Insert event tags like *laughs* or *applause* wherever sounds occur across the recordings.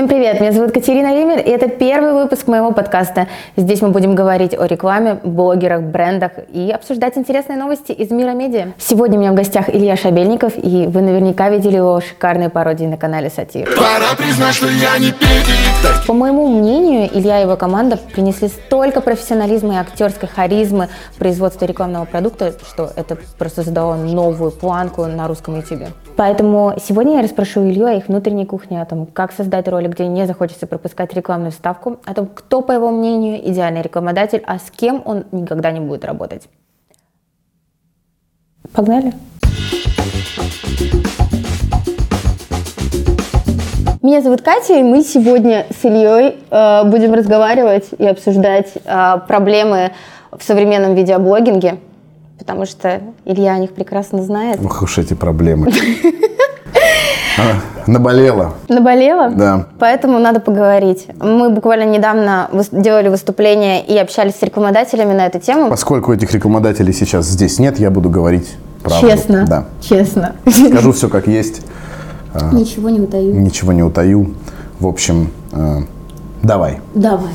Всем привет, меня зовут Катерина Ример, и это первый выпуск моего подкаста. Здесь мы будем говорить о рекламе, блогерах, брендах и обсуждать интересные новости из мира медиа. Сегодня у меня в гостях Илья Шабельников, и вы наверняка видели его шикарные пародии на канале Сатир. Пора признать, что я не педик. По моему мнению, Илья и его команда принесли столько профессионализма и актерской харизмы в производстве рекламного продукта, что это просто задало новую планку на русском YouTube. Поэтому сегодня я расспрошу Илью о их внутренней кухне, о том, как создать ролик, где не захочется пропускать рекламную вставку, о том, кто, по его мнению, идеальный рекламодатель, а с кем он никогда не будет работать. Погнали! Меня зовут Катя, и мы сегодня с Ильей э, будем разговаривать и обсуждать э, проблемы в современном видеоблогинге потому что Илья о них прекрасно знает. Ох уж эти проблемы. *laughs* Наболела. Наболела? Да. Поэтому надо поговорить. Мы буквально недавно делали выступление и общались с рекламодателями на эту тему. Поскольку этих рекламодателей сейчас здесь нет, я буду говорить правду. Честно? Да. Честно. Скажу все как есть. Ничего не утаю. Ничего не утаю. В общем, э, давай. Давай.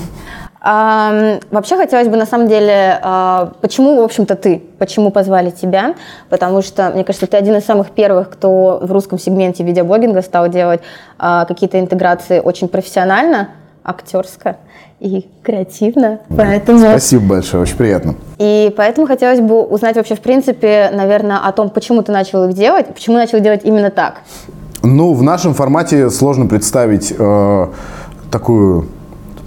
А, вообще хотелось бы на самом деле, а, почему, в общем-то, ты, почему позвали тебя? Потому что, мне кажется, ты один из самых первых, кто в русском сегменте видеоблогинга стал делать а, какие-то интеграции очень профессионально, актерско и креативно. Поэтому... Спасибо большое, очень приятно. И поэтому хотелось бы узнать вообще, в принципе, наверное, о том, почему ты начал их делать, почему начал делать именно так. Ну, в нашем формате сложно представить э, такую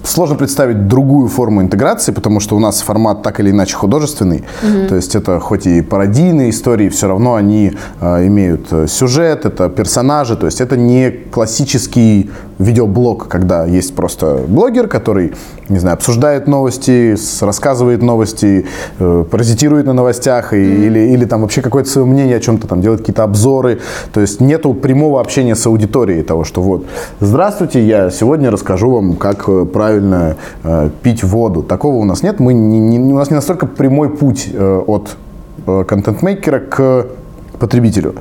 Сложно представить другую форму интеграции, потому что у нас формат так или иначе художественный. Угу. То есть это хоть и пародийные истории, все равно они э, имеют э, сюжет, это персонажи. То есть это не классический видеоблог, когда есть просто блогер, который, не знаю, обсуждает новости, рассказывает новости, э, паразитирует на новостях и, mm-hmm. или, или там вообще какое-то свое мнение о чем-то там делает какие-то обзоры. То есть нету прямого общения с аудиторией того, что вот, здравствуйте, я сегодня расскажу вам, как э, правильно э, пить воду. Такого у нас нет. Мы не, не, у нас не настолько прямой путь э, от э, контент-мейкера к потребителю.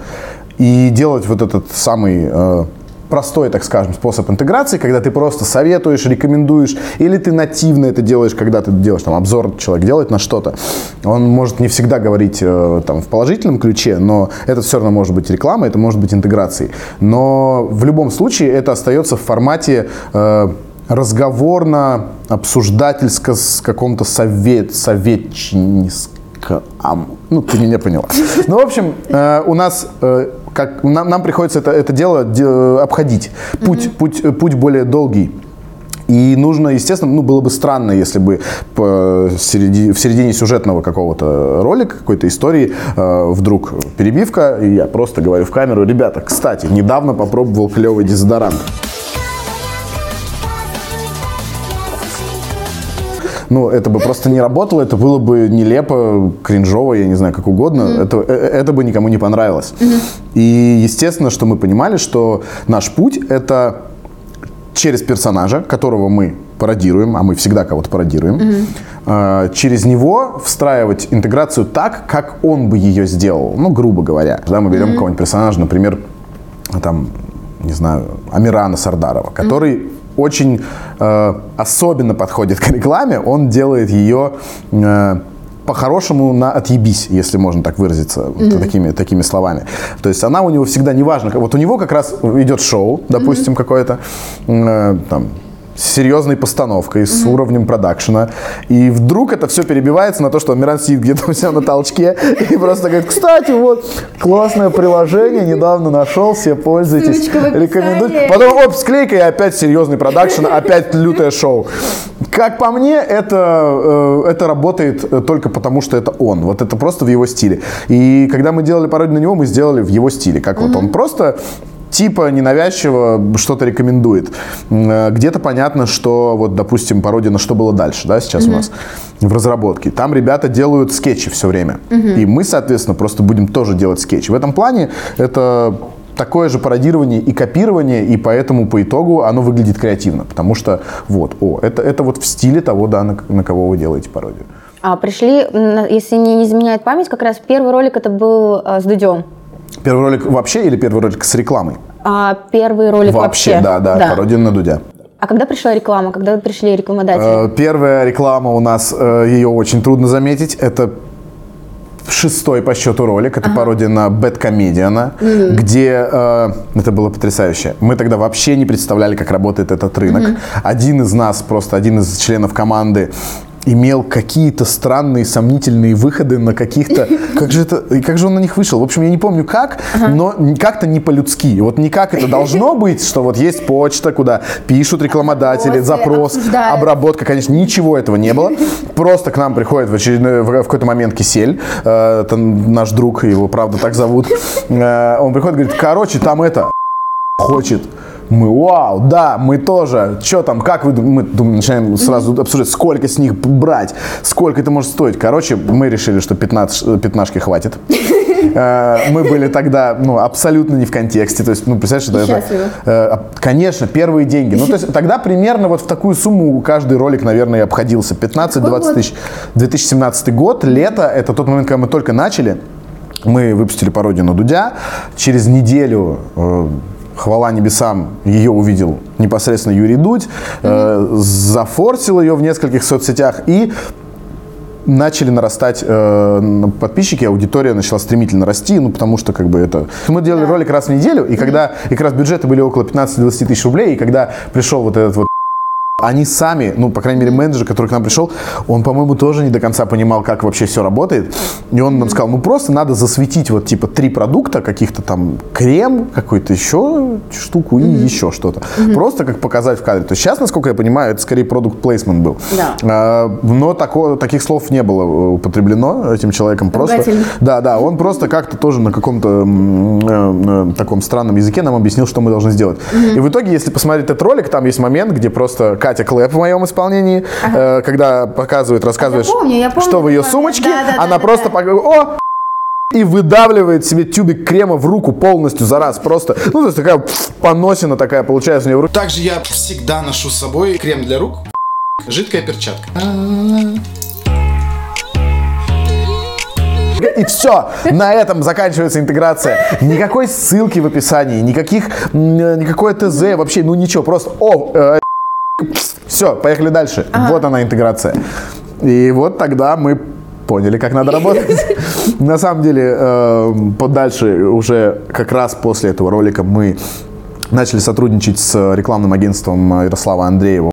И делать вот этот самый э, простой, так скажем, способ интеграции, когда ты просто советуешь, рекомендуешь, или ты нативно это делаешь, когда ты делаешь там обзор, человек делает на что-то. Он может не всегда говорить э, там в положительном ключе, но это все равно может быть реклама, это может быть интеграцией. Но в любом случае это остается в формате э, разговорно, обсуждательско, с каком-то совет, советчинском. Ну, ты меня поняла. Ну, в общем, э, у нас э, как нам, нам приходится это, это дело де, обходить. Путь, mm-hmm. путь, э, путь более долгий. И нужно, естественно, ну, было бы странно, если бы середи, в середине сюжетного какого-то ролика, какой-то истории, э, вдруг перебивка, и я просто говорю в камеру, ребята, кстати, недавно попробовал клевый дезодорант. Ну, это бы просто не работало, это было бы нелепо, кринжово, я не знаю, как угодно. Mm-hmm. Это, э, это бы никому не понравилось. Mm-hmm. И естественно, что мы понимали, что наш путь это через персонажа, которого мы пародируем, а мы всегда кого-то пародируем, mm-hmm. через него встраивать интеграцию так, как он бы ее сделал, ну, грубо говоря. Когда мы берем mm-hmm. какого-нибудь персонажа, например, там, не знаю, Амирана Сардарова, который mm-hmm очень э, особенно подходит *laughs* к рекламе. Он делает ее э, по-хорошему на отъебись, если можно так выразиться mm-hmm. такими, такими словами. То есть она у него всегда неважно. Вот у него как раз идет шоу, допустим, mm-hmm. какое-то, э, там, с серьезной постановкой, с mm-hmm. уровнем продакшена. И вдруг это все перебивается на то, что Миран сидит где-то у себя на толчке и просто говорит, кстати, вот, классное приложение, недавно нашел, все пользуйтесь, рекомендую. Потом, оп, склейка и опять серьезный продакшн, опять лютое шоу. Как по мне, это, э, это работает э, только потому, что это он. Вот это просто в его стиле. И когда мы делали пародию на него, мы сделали в его стиле. Как mm-hmm. вот он просто типа ненавязчиво что-то рекомендует. Э, где-то понятно, что вот, допустим, пародия на что было дальше, да, сейчас mm-hmm. у нас в разработке. Там ребята делают скетчи все время. Mm-hmm. И мы, соответственно, просто будем тоже делать скетчи. В этом плане это такое же пародирование и копирование, и поэтому по итогу оно выглядит креативно, потому что вот, о, это, это вот в стиле того, да, на, на кого вы делаете пародию. А пришли, если не изменяет память, как раз первый ролик это был а, с Дудем. Первый ролик вообще или первый ролик с рекламой? А первый ролик вообще? Вообще, да, да, пародия на Дудя. А когда пришла реклама? Когда пришли рекламодатели? Э, Первая реклама у нас, э, ее очень трудно заметить. Это шестой по счету ролик. Это пародия на Бэткомедиана, где э, это было потрясающе. Мы тогда вообще не представляли, как работает этот рынок. Один из нас, просто один из членов команды, имел какие-то странные, сомнительные выходы на каких-то... *laughs* Как же это... и Как же он на них вышел? В общем, я не помню как, но как-то не по-людски. Вот не как это должно *laughs* быть, что вот есть почта, куда пишут рекламодатели, запрос, обработка, конечно, ничего этого не было. *laughs* Просто к нам приходит в, очередной, в какой-то момент Кисель, э, это наш друг, его правда так зовут. Э, Он приходит и говорит, короче, там это хочет. Мы, вау, да, мы тоже. Что там, как вы? Мы думаем, начинаем сразу обсуждать, сколько с них брать, сколько это может стоить. Короче, мы решили, что 15, пятнашки хватит. *laughs* Э, Мы были тогда, ну, абсолютно не в контексте. То есть, ну, представляешь, это-. Счастливы. э, Конечно, первые деньги. Ну, то есть, тогда примерно вот в такую сумму каждый ролик, наверное, обходился. 15-20 тысяч. 2017 год, лето, это тот момент, когда мы только начали. Мы выпустили пародию на Дудя. Через неделю э, Хвала небесам, ее увидел непосредственно Юрий Дудь, э, зафорсил ее в нескольких соцсетях и начали нарастать э, подписчики, аудитория начала стремительно расти, ну, потому что, как бы, это... Мы делали ролик раз в неделю, и когда, и как раз бюджеты были около 15-20 тысяч рублей, и когда пришел вот этот вот они сами, ну, по крайней мере, менеджер, который к нам пришел, он, по-моему, тоже не до конца понимал, как вообще все работает. И он нам сказал, ну, просто надо засветить вот, типа, три продукта, каких-то там крем, какую-то еще штуку и еще что-то. Просто как показать в кадре. То есть сейчас, насколько я понимаю, это скорее продукт плейсмент был. Да. А, но тако- таких слов не было э, употреблено этим человеком. Просто, да, да, он просто как-то тоже на каком-то э, э, таком странном языке нам объяснил, что мы должны сделать. И в итоге, если посмотреть этот ролик, там есть момент, где просто Катя Клэп в моем исполнении, э, когда показывает, рассказывает, Я помню, я помню что в ее сумочке, Да, да, она да, просто да, пок- о, и выдавливает себе тюбик крема в руку полностью за раз. Просто, ну, то есть такая поносина такая получается у нее в руке. Также я всегда ношу с собой крем для рук, жидкая перчатка. И все, на этом заканчивается интеграция. Никакой ссылки в описании, никаких, никакой ТЗ, вообще, ну ничего, просто о, все, поехали дальше. Вот она интеграция. И вот тогда мы поняли, как надо работать. *laughs* На самом деле, э, подальше уже как раз после этого ролика мы начали сотрудничать с рекламным агентством Ярослава Андреева.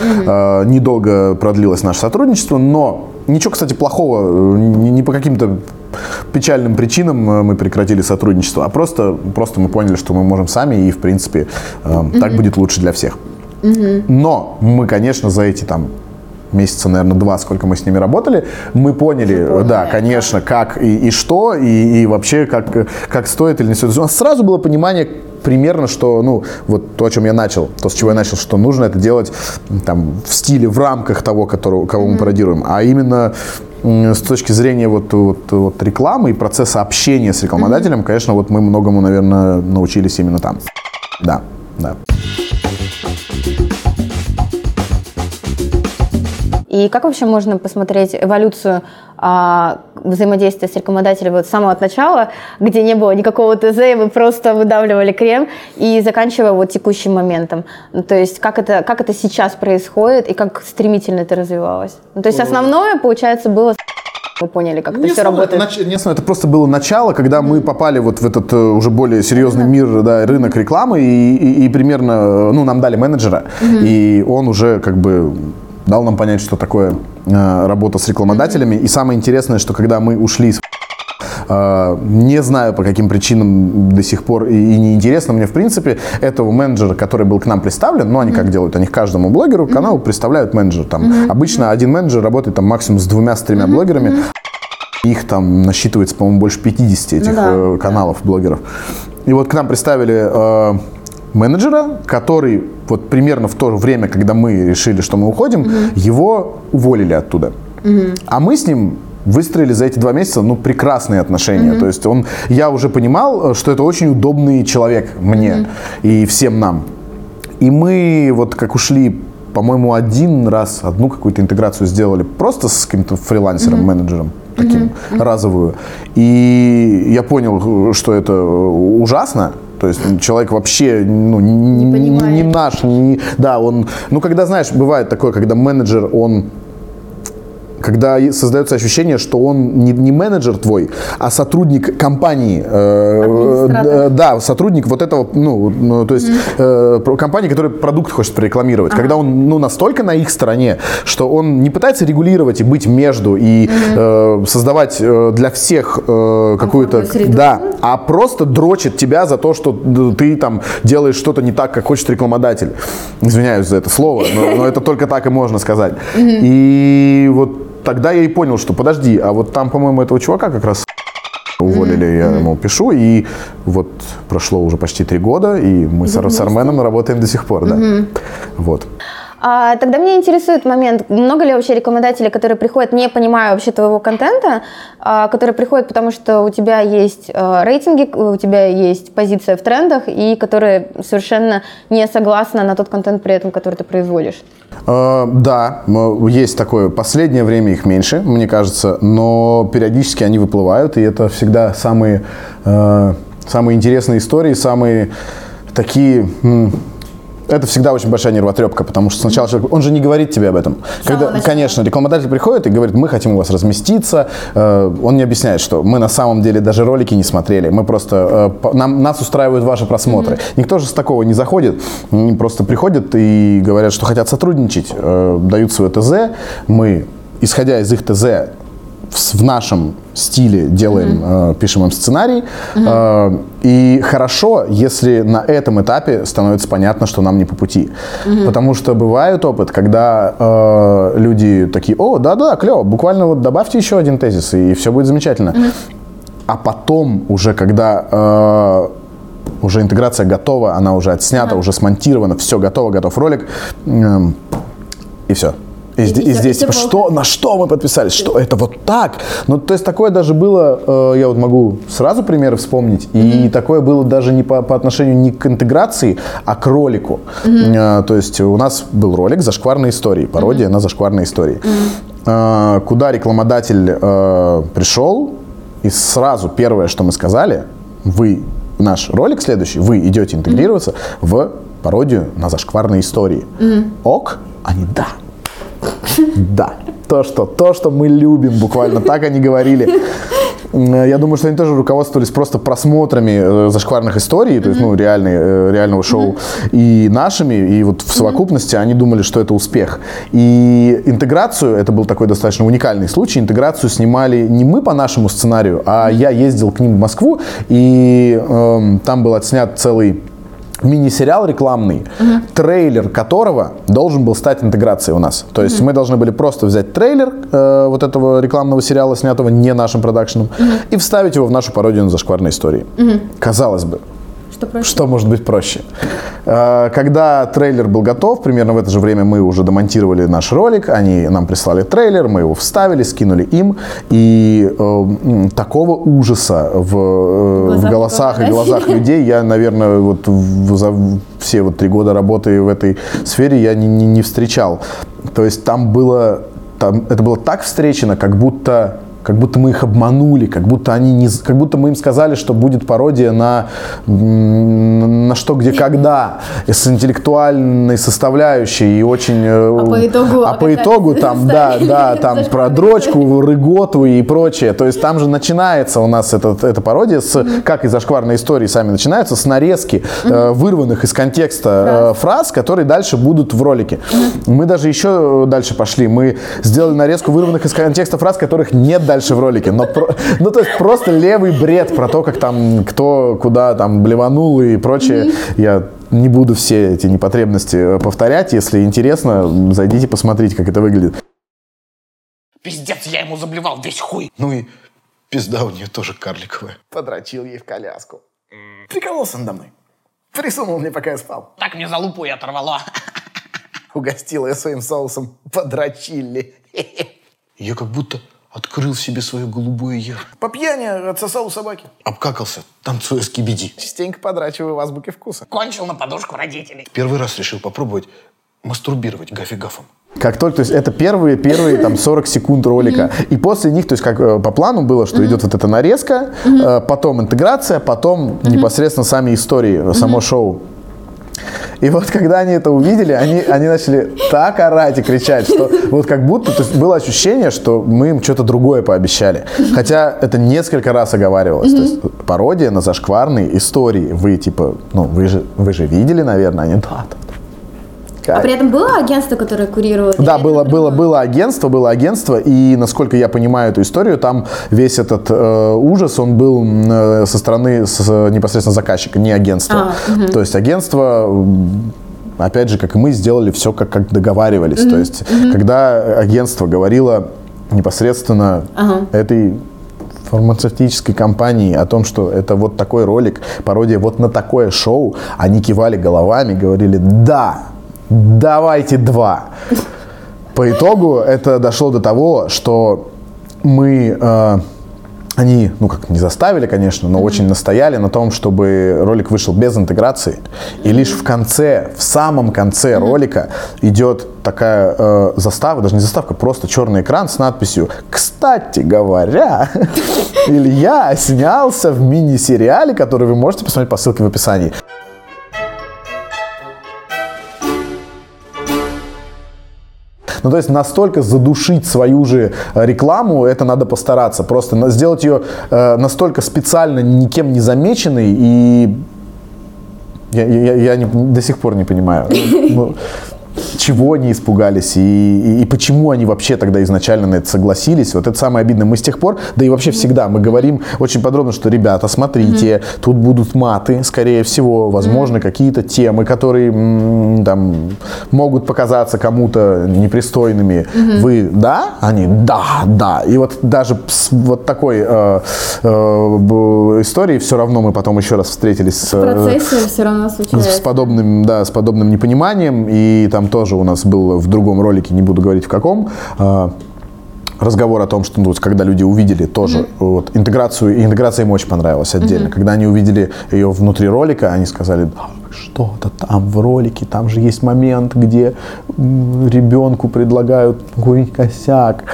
Э, Недолго продлилось наше сотрудничество, но ничего, кстати, плохого, э, не, по каким-то печальным причинам э, мы прекратили сотрудничество, а просто, просто мы поняли, что мы можем сами, и, в принципе, э, так будет лучше для всех. Но мы, конечно, за эти там месяца, наверное, два, сколько мы с ними работали, мы поняли, да, конечно, как и, и что, и, и вообще, как, как стоит или не стоит. У нас сразу было понимание примерно, что, ну, вот то, о чем я начал, то, с чего я начал, что нужно это делать там в стиле, в рамках того, которого, кого мы пародируем, а именно с точки зрения вот, вот, вот рекламы и процесса общения с рекламодателем, конечно, вот мы многому, наверное, научились именно там. Да, да. И как вообще можно посмотреть эволюцию а, взаимодействия с рекламодателем вот с самого начала, где не было никакого ТЗ, и вы просто выдавливали крем, и заканчивая вот текущим моментом. Ну, то есть как это, как это сейчас происходит и как стремительно это развивалось. Ну, то есть основное, получается, было... Вы поняли, как это Не все основное, работает. это, нач- не основное, это просто было начало, когда мы попали вот в этот э, уже более серьезный мир, да, рынок рекламы, и, и- и примерно, э, ну, нам дали менеджера, и он уже как бы дал нам понять, что такое э, работа с рекламодателями. И самое интересное, что когда мы ушли из э, не знаю по каким причинам до сих пор и, и неинтересно мне в принципе этого менеджера, который был к нам представлен, ну они как делают, они к каждому блогеру каналу представляют менеджера. Там. Обычно один менеджер работает там максимум с двумя, с тремя блогерами. Их там насчитывается, по-моему, больше 50 этих да, э, каналов, блогеров. И вот к нам представили э, менеджера, который вот примерно в то время, когда мы решили, что мы уходим, его уволили оттуда. А мы с ним выстроили за эти два месяца, ну, прекрасные отношения. То есть он, я уже понимал, э, что это очень удобный человек мне и всем нам. И мы вот как ушли, по-моему, один раз, одну какую-то интеграцию сделали просто с каким-то фрилансером, менеджером таким разовую. И я понял, что это ужасно, То есть человек вообще ну, не, не, не, наш. Не, да, он... Ну, когда, знаешь, бывает такое, когда менеджер, он когда создается ощущение, что он не, не менеджер твой, а сотрудник компании, э, да, сотрудник вот этого, ну, ну то есть mm-hmm. э, компании, которая продукт хочет прорекламировать, ага. когда он ну настолько на их стороне, что он не пытается регулировать и быть между и mm-hmm. э, создавать э, для всех э, какую-то, да, а просто дрочит тебя за то, что ты там делаешь что-то не так, как хочет рекламодатель. Извиняюсь за это слово, но, но это только так и можно сказать. Mm-hmm. И вот тогда я и понял, что подожди, а вот там, по-моему, этого чувака как раз уволили, mm-hmm. я ему пишу, и вот прошло уже почти три года, и мы с, с Арменом работаем до сих пор, да. Mm-hmm. Вот. А, тогда меня интересует момент, много ли вообще рекламодателей, которые приходят, не понимая вообще твоего контента, а, которые приходят, потому что у тебя есть а, рейтинги, у тебя есть позиция в трендах, и которые совершенно не согласны на тот контент при этом, который ты производишь? А, да, есть такое. Последнее время их меньше, мне кажется, но периодически они выплывают, и это всегда самые, э, самые интересные истории, самые такие это всегда очень большая нервотрепка, потому что сначала человек, он же не говорит тебе об этом. Когда, конечно, рекламодатель приходит и говорит, мы хотим у вас разместиться, э, он не объясняет, что мы на самом деле даже ролики не смотрели, мы просто, э, нам, нас устраивают ваши просмотры. Mm-hmm. Никто же с такого не заходит, они просто приходят и говорят, что хотят сотрудничать, э, дают свое ТЗ, мы, исходя из их ТЗ, в нашем стиле делаем, mm-hmm. э, пишем им сценарий. Mm-hmm. Э, и хорошо, если на этом этапе становится понятно, что нам не по пути. Mm-hmm. Потому что бывает опыт, когда э, люди такие, о, да-да, клево, буквально вот добавьте еще один тезис, и все будет замечательно. Mm-hmm. А потом уже, когда э, уже интеграция готова, она уже отснята, mm-hmm. уже смонтирована, все готово, готов ролик, э, и все. И, и, и, здесь, типа, что, на что мы подписались? Что это вот так? Ну, то есть такое даже было, э, я вот могу сразу примеры вспомнить, mm-hmm. и такое было даже не по, по отношению не к интеграции, а к ролику. Mm-hmm. Э, то есть у нас был ролик «Зашкварные истории», пародия mm-hmm. на «Зашкварные истории», mm-hmm. э, куда рекламодатель э, пришел, и сразу первое, что мы сказали, вы, наш ролик следующий, вы идете интегрироваться mm-hmm. в пародию на зашкварные истории. Mm-hmm. Ок? Они да. Да, то, что, то, что мы любим, буквально так они говорили. Я думаю, что они тоже руководствовались просто просмотрами э, зашкварных историй, то есть, ну, реальный, э, реального шоу, и нашими, и вот в совокупности они думали, что это успех. И интеграцию, это был такой достаточно уникальный случай, интеграцию снимали не мы по нашему сценарию, а я ездил к ним в Москву, и э, там был отснят целый мини-сериал рекламный, угу. трейлер которого должен был стать интеграцией у нас. То есть угу. мы должны были просто взять трейлер э, вот этого рекламного сериала, снятого не нашим продакшеном, угу. и вставить его в нашу пародию на зашкварные истории. Угу. Казалось бы, что проще? Что может быть проще? Э, когда трейлер был готов, примерно в это же время мы уже домонтировали наш ролик, они нам прислали трейлер, мы его вставили, скинули им, и э, такого ужаса в, э, в голосах и глазах людей я, наверное, вот в, за все вот три года работы в этой сфере я не, не, не встречал. То есть там было, там, это было так встречено, как будто как будто мы их обманули, как будто они не, как будто мы им сказали, что будет пародия на на что, где, когда, с интеллектуальной составляющей и очень. Э, а по итогу, а по итогу там, да, да, *laughs* там про дрочку, рыготу и прочее. То есть там же начинается у нас этот, эта пародия с, как и зашкварные истории сами начинаются, с нарезки э, вырванных из контекста фраз. которые дальше будут в ролике. Мы даже еще дальше пошли. Мы сделали нарезку вырванных из контекста фраз, которых нет дальше дальше в ролике. Но, ну, то есть просто левый бред про то, как там кто куда там блеванул и прочее. Mm-hmm. Я не буду все эти непотребности э, повторять. Если интересно, зайдите посмотрите, как это выглядит. Пиздец, я ему заблевал весь хуй. Ну и пизда у нее тоже карликовая. Подрочил ей в коляску. Прикололся надо мной. Присунул мне, пока я спал. Так мне за лупу и оторвало. Угостил я своим соусом. Подрочили. Я как будто Открыл себе свое голубое я. По пьяни отсосал у собаки. Обкакался, танцуя с кибиди. Частенько подрачиваю в азбуке вкуса. Кончил на подушку родителей. Первый раз решил попробовать мастурбировать гафи-гафом. Как только, то есть это первые, первые там 40 секунд ролика. И после них, то есть как э, по плану было, что идет вот эта нарезка, э, потом интеграция, потом непосредственно сами истории, само шоу. И вот когда они это увидели, они, они начали так орать и кричать, что вот как будто то есть было ощущение, что мы им что-то другое пообещали. Хотя это несколько раз оговаривалось. То есть пародия на зашкварные истории. Вы типа, ну вы же, вы же видели, наверное, они да, да, А при этом было агентство, которое курирует? да, было, было, было агентство, было агентство, и насколько я понимаю эту историю, там весь этот э, ужас, он был э, со стороны с- непосредственно заказчика, не агентства. А, То есть агентство, опять же, как и мы, сделали все, как, как договаривались. То есть, когда агентство говорило непосредственно Ага. этой фармацевтической компании о том, что это вот такой ролик, пародия вот на такое шоу, они кивали головами, говорили «да, давайте два». По итогу это дошло до того, что мы, э, они, ну как не заставили, конечно, но очень настояли на том, чтобы ролик вышел без интеграции. И лишь в конце, в самом конце ролика идет такая э, заставка, даже не заставка, просто черный экран с надписью «Кстати говоря, *laughs* Илья снялся в мини-сериале, который вы можете посмотреть по ссылке в описании». Ну, то есть настолько задушить свою же э, рекламу, это надо постараться. Просто сделать ее э, настолько специально никем не замеченной и я, я- я не- до сих пор не понимаю, ну, чего они испугались и, и- и почему они вообще тогда изначально на это согласились. Вот это самое обидное. Мы с тех пор, да и вообще всегда, мы говорим очень подробно, что, ребята, смотрите, тут будут маты, скорее всего, возможно, какие-то темы, которые м, там могут показаться кому-то непристойными. Вы, да? Они, да, да. И вот даже с вот такой э, э, историей все равно мы потом еще раз встретились с, В э, все равно с случается. подобным, да, с подобным непониманием. И там тоже у нас был в другом ролике, не буду говорить в каком, а, разговор о том, что ну, вот когда люди увидели тоже вот, интеграцию, интеграция им очень понравилась отдельно. Когда они увидели ее внутри ролика, они сказали, «Да, что-то там в ролике, там же есть момент, где ребенку предлагают курить косяк.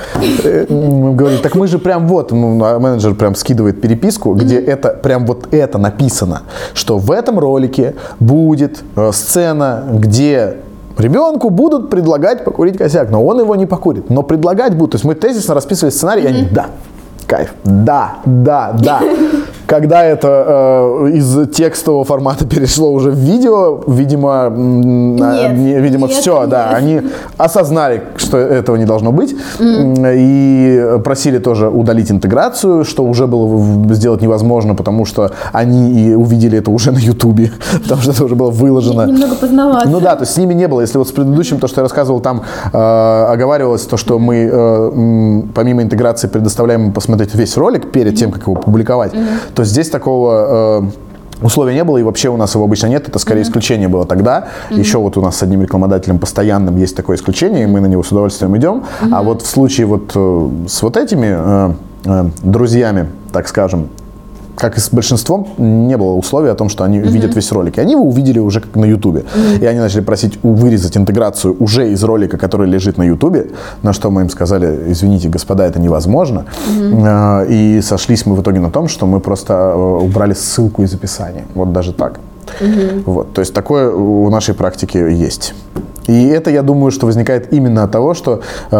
Э, Мы говорим, так мы же прям вот, ну, а менеджер прям скидывает переписку, где это прям вот это написано, что в этом ролике будет э, сцена, где Ребенку будут предлагать покурить косяк, но он его не покурит. Но предлагать будут. То есть мы тезисно расписывали сценарий, и они да, кайф, да, да, да. *laughs* Когда это э, из текстового формата *laughs* перешло уже в видео, видимо, Нет, не- видимо, нет, все, да, нет. они осознали, что этого не должно быть, м, и просили тоже удалить интеграцию, что уже было сделать невозможно, потому что они и увидели это уже *laughs* на Ютубе, потому что это уже было выложено. Немного поздновато. Ну да, то есть с ними не было. Если вот с предыдущим, то, что я рассказывал, там э, оговаривалось то, что мы э, помимо интеграции предоставляем им посмотреть весь ролик перед тем, как его публиковать, то здесь такого... э, Условия не было, и вообще у нас его обычно нет. Это скорее исключение было тогда. Еще вот у нас с одним рекламодателем постоянным есть такое исключение, и мы на него с удовольствием идем. А вот в случае вот э, с вот этими э, э, друзьями, так скажем, как и с большинством, не было условия о том, что они видят весь ролик. И они его увидели уже как на Ютубе. И они начали просить вырезать интеграцию уже из ролика, который лежит на Ютубе, на что мы им сказали, извините, господа, это невозможно. Э, И сошлись мы в итоге на том, что мы просто э, убрали ссылку из описания. Вот даже так. Вот, то есть такое у нашей практики есть. И это, я думаю, что возникает именно от того, что э,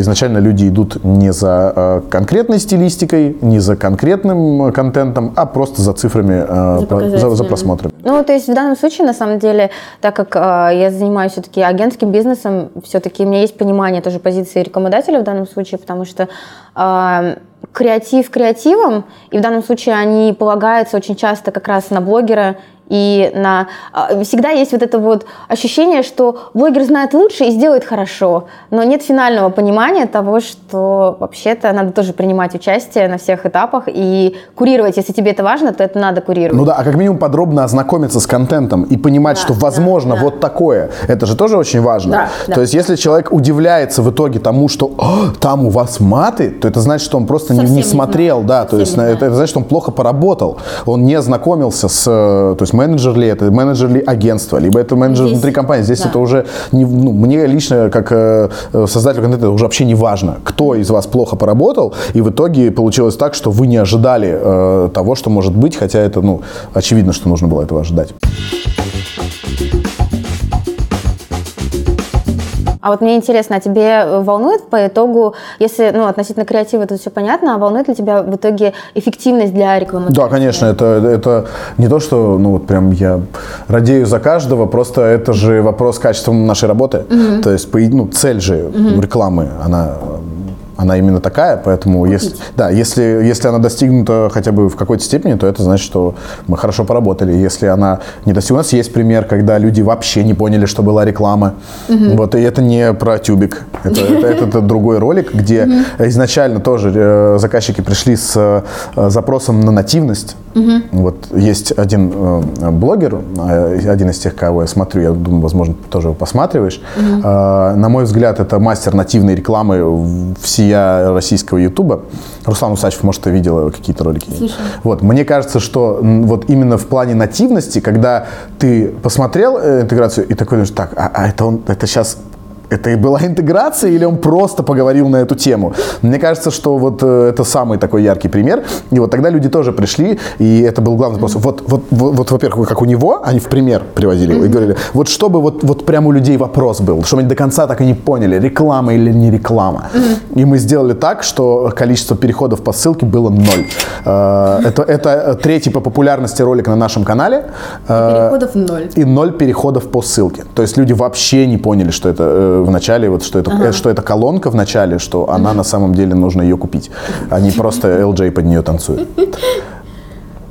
изначально люди идут не за э, конкретной стилистикой, не за конкретным э, контентом, а просто за цифрами, э, За про- за, за просмотрами. Ну, то есть в данном случае, на самом деле, так как э, я занимаюсь все-таки агентским бизнесом, все-таки у меня есть понимание тоже позиции рекламодателя в данном случае, потому что э, креатив креативом, и в данном случае они полагаются очень часто как раз на блогера и на... э, Всегда есть вот это вот ощущение, что блогер знает лучше и сделает хорошо, но нет финального понимания того, что вообще-то надо тоже принимать участие на всех этапах и курировать. Если тебе это важно, то это надо курировать. Ну да, а как минимум подробно ознакомиться с контентом и понимать, Да, что да, возможно да. вот такое. Это же тоже очень важно. Да, да. То есть если человек удивляется в итоге тому, что «А, там у вас маты, то это значит, что он просто не, Совсем не не смотрел, знает, да, то есть не это, это значит, что он плохо поработал, он не ознакомился с, э, то есть менеджер ли это, менеджер ли агентства, либо это менеджер Здесь- внутри компании. Здесь да. это уже, не, ну, мне лично, как э, э, создателю контента, уже вообще не важно, кто из вас плохо поработал, и в итоге получилось так, что вы не ожидали э, того, что может быть, хотя это, ну, очевидно, что нужно было этого ожидать. А вот мне интересно, а тебе э, волнует по итогу, если, ну, относительно креатива это все понятно, а волнует ли тебя в итоге эффективность для рекламы? Да, конечно, это, это не то, что, ну, вот прям я радею за каждого, просто это же вопрос качества нашей работы. То есть, ну, цель же рекламы, она она именно такая, поэтому если, да, если, если она достигнута хотя бы в какой-то степени, то это значит, что мы хорошо поработали. Если она не достигнута, у нас есть пример, когда люди вообще не поняли, что была реклама. Вот, и это не про тюбик, это, это, это- это другой ролик, где изначально тоже э, заказчики пришли с э, запросом на нативность. Вот есть один э, блогер, э, один из тех, кого я смотрю, я думаю, возможно, тоже его посматриваешь. Э, на мой взгляд, это мастер нативной рекламы в- всея российского Ютуба. Руслан Усачев, может, ты видела какие-то ролики? Вот, мне кажется, что вот именно в плане нативности, когда ты посмотрел э, интеграцию и такой думаешь, так, а, а это он, это сейчас это и была интеграция или он просто поговорил на эту тему? Мне кажется, что вот э, это самый такой яркий пример. И вот тогда люди тоже пришли, и это был главный вопрос. Вот, вот, вот, вот, во-первых, как у него, они в пример приводили его и говорили, вот чтобы вот, вот прям у людей вопрос был, чтобы они до конца так и не поняли, реклама или не реклама. И мы сделали так, что количество переходов по ссылке было ноль. Э, Это, это третий по популярности ролик на нашем канале. Э, Переходов ноль. и ноль переходов по ссылке. То есть люди вообще не поняли, что это в начале, вот что это, э, что это колонка в начале, что она на самом деле нужно ее купить. Они просто LJ под нее танцуют. *laughs*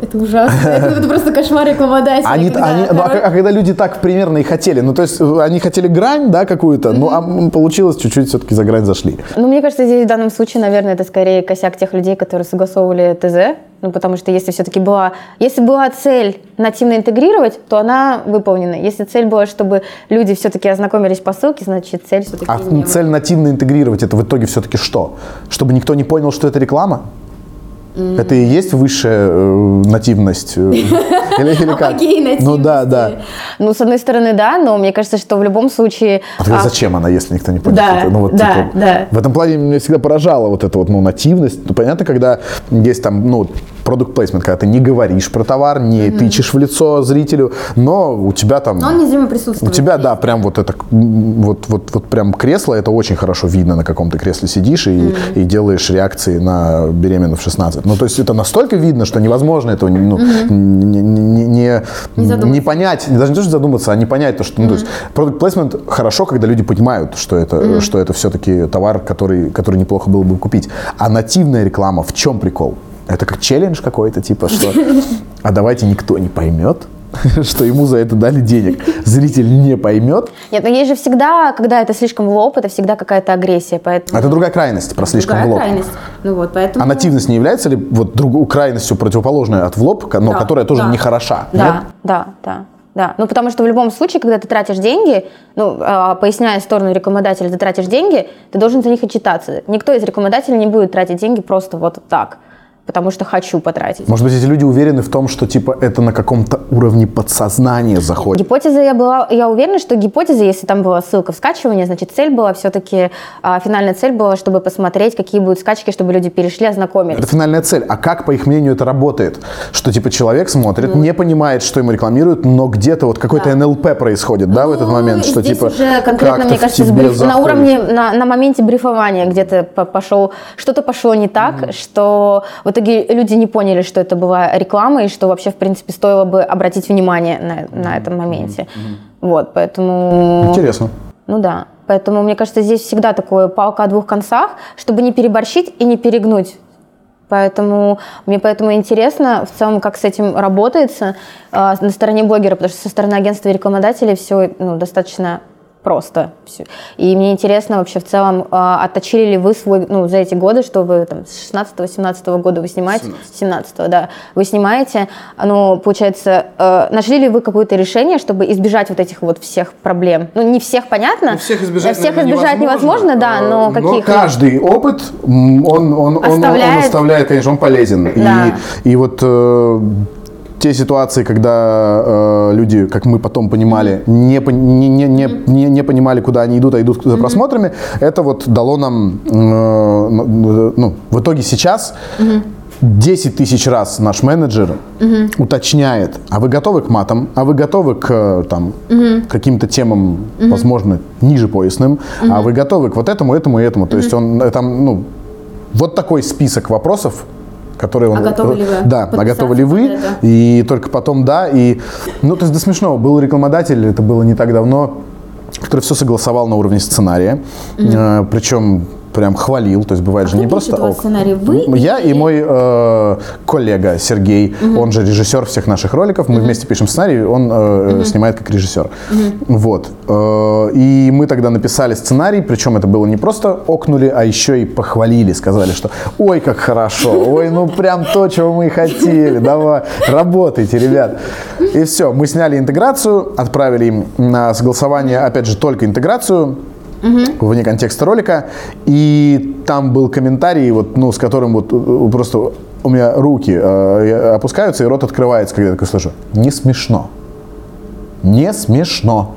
Это ужасно. Это, *laughs* просто кошмар рекламодателя. Они, они, ну, а, а когда люди так примерно и хотели, ну то есть э, они хотели грань, да, какую-то, ну а получилось чуть-чуть все-таки за грань зашли. Ну, мне кажется, здесь в данном случае, наверное, это скорее косяк тех людей, которые согласовывали ТЗ. Ну, потому что если все-таки была, если была цель нативно интегрировать, то она выполнена. Если цель была, чтобы люди все-таки ознакомились по ссылке, значит цель все-таки А цель нативно интегрировать это в итоге все-таки что? Чтобы никто не понял, что это реклама? Это и есть высшая э, нативность? э, *laughs* Или, или как? Апогей Ну да, да. Ну, с одной стороны, да, но мне кажется, что в любом случае... А тогда а, зачем она, если никто не понял? Да? Ну, вот, да, типа, да. В этом плане меня всегда поражала вот эта вот ну, нативность. Ну, понятно, когда есть там, ну, продукт плейсмент, когда ты не говоришь про товар, не тычешь в лицо зрителю, но у тебя там... Но он незримо У присутствует. тебя, да, прям вот это, вот, вот, вот прям кресло, это очень хорошо видно, на каком ты кресле сидишь и, и делаешь реакции на беременную в 16. Ну, то есть это настолько видно, что невозможно этого ну, не, не, не, задуматься. не понять, даже не то, что задуматься, а не понять то, что, ну, то есть продукт плейсмент хорошо, когда люди понимают, что это, что это все-таки товар, который, который неплохо было бы купить. А нативная реклама, в чем прикол? Это как челлендж какой-то, типа, что *laughs* а давайте никто не поймет, *laughs* что ему за это дали денег. Зритель не поймет. Нет, но есть же всегда, когда это слишком в лоб, это всегда какая-то агрессия, поэтому... А Это другая крайность, про слишком Другая в лоб. крайность. Ну вот, поэтому... А нативность не является ли вот другой крайностью противоположной от в лоб, но Да, которая тоже да. не хороша? Да, нет? да, да. Да, ну потому что в любом случае, когда ты тратишь деньги, ну, а, поясняя сторону рекламодателя, ты тратишь деньги, ты должен за них отчитаться. Никто из рекламодателей не будет тратить деньги просто вот так, потому что хочу потратить. Может быть, эти люди уверены в том, что типа это на каком-то уровне подсознания заходит. Гипотеза, я была, я уверена, что гипотеза, если там была ссылка в скачивание, значит, цель была все-таки, а, финальная цель была, чтобы посмотреть, какие будут скачки, чтобы люди перешли, ознакомились. Это финальная цель. А как, по их мнению, это работает? Что, типа, человек смотрит, Ну. не понимает, что ему рекламируют, но где-то вот какой-то НЛП происходит, да, в этот момент? Что, Ну, типа, уже конкретно, как-то мне кажется, бриф- на уровне, на, на моменте брифования где-то по- пошел, что-то пошло не так, что в итоге люди не поняли, что это была реклама, и что вообще, в принципе, стоило бы обратить внимание на, на этом моменте. Вот, поэтому... Интересно. Ну да. Поэтому, мне кажется, здесь всегда такое палка о двух концах, чтобы не переборщить и не перегнуть. Поэтому мне поэтому интересно в целом, как с этим работается э, на стороне блогера, потому что со стороны агентства и рекламодателей все ну, достаточно просто. И мне интересно вообще в целом, э, отточили ли вы свой, ну, за эти годы, что вы там с 16-17 года вы снимаете, 17 да, вы снимаете, ну, получается, э, нашли ли вы какое-то решение, чтобы избежать вот этих вот всех проблем? Ну, не всех, понятно. Ну, всех избежать, Всех наверное, избежать невозможно, да, э, но каких? каждый опыт, он, он, он, он Оставляет. оставляет, конечно, он полезен. Да. И, и вот э, те ситуации, когда э, люди, как мы потом понимали, не, не, не, не, не, не понимали, куда они идут, а идут за просмотрами, это вот дало нам, э, ну, в итоге сейчас 10 тысяч раз наш менеджер уточняет, а вы готовы к матам, а вы готовы к там, каким-то темам, возможно, ниже поясным, а вы готовы к вот этому, этому и этому. То есть он э, там, ну, вот такой список вопросов, которые он... А готовы ли вы Да, а готовы ли вы? это? И только потом да. И, ну, то есть до смешного. Был рекламодатель, это было не так давно, который все согласовал на уровне сценария. Э, причем прям хвалил, то есть бывает же не А просто... ок. Вы Я и мой э, коллега Сергей, он же режиссер всех наших роликов, мы вместе пишем сценарий, он э, снимает как режиссер. Вот. Э, и мы тогда написали сценарий, причем это было не просто окнули, а еще и похвалили, сказали, что ой, как хорошо, ой, ну прям то, чего мы и хотели, давай, работайте, ребят. И все, мы сняли интеграцию, отправили им на согласование, опять же, только интеграцию, вне контекста ролика, и там был комментарий, вот, ну, с которым вот э, просто у меня руки э, опускаются и рот открывается, когда я такой слышу. Не смешно. Не смешно.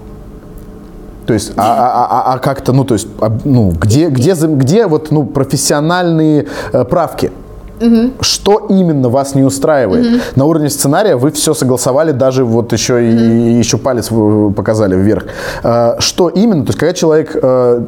То есть, а, а- а- а как-то, ну, то есть, а, ну, где, где, за- где вот, ну, профессиональные э, правки? Что именно вас не устраивает? На уровне сценария вы все согласовали, даже вот еще и еще палец вы показали вверх. Э, Что именно? То есть, когда человек э,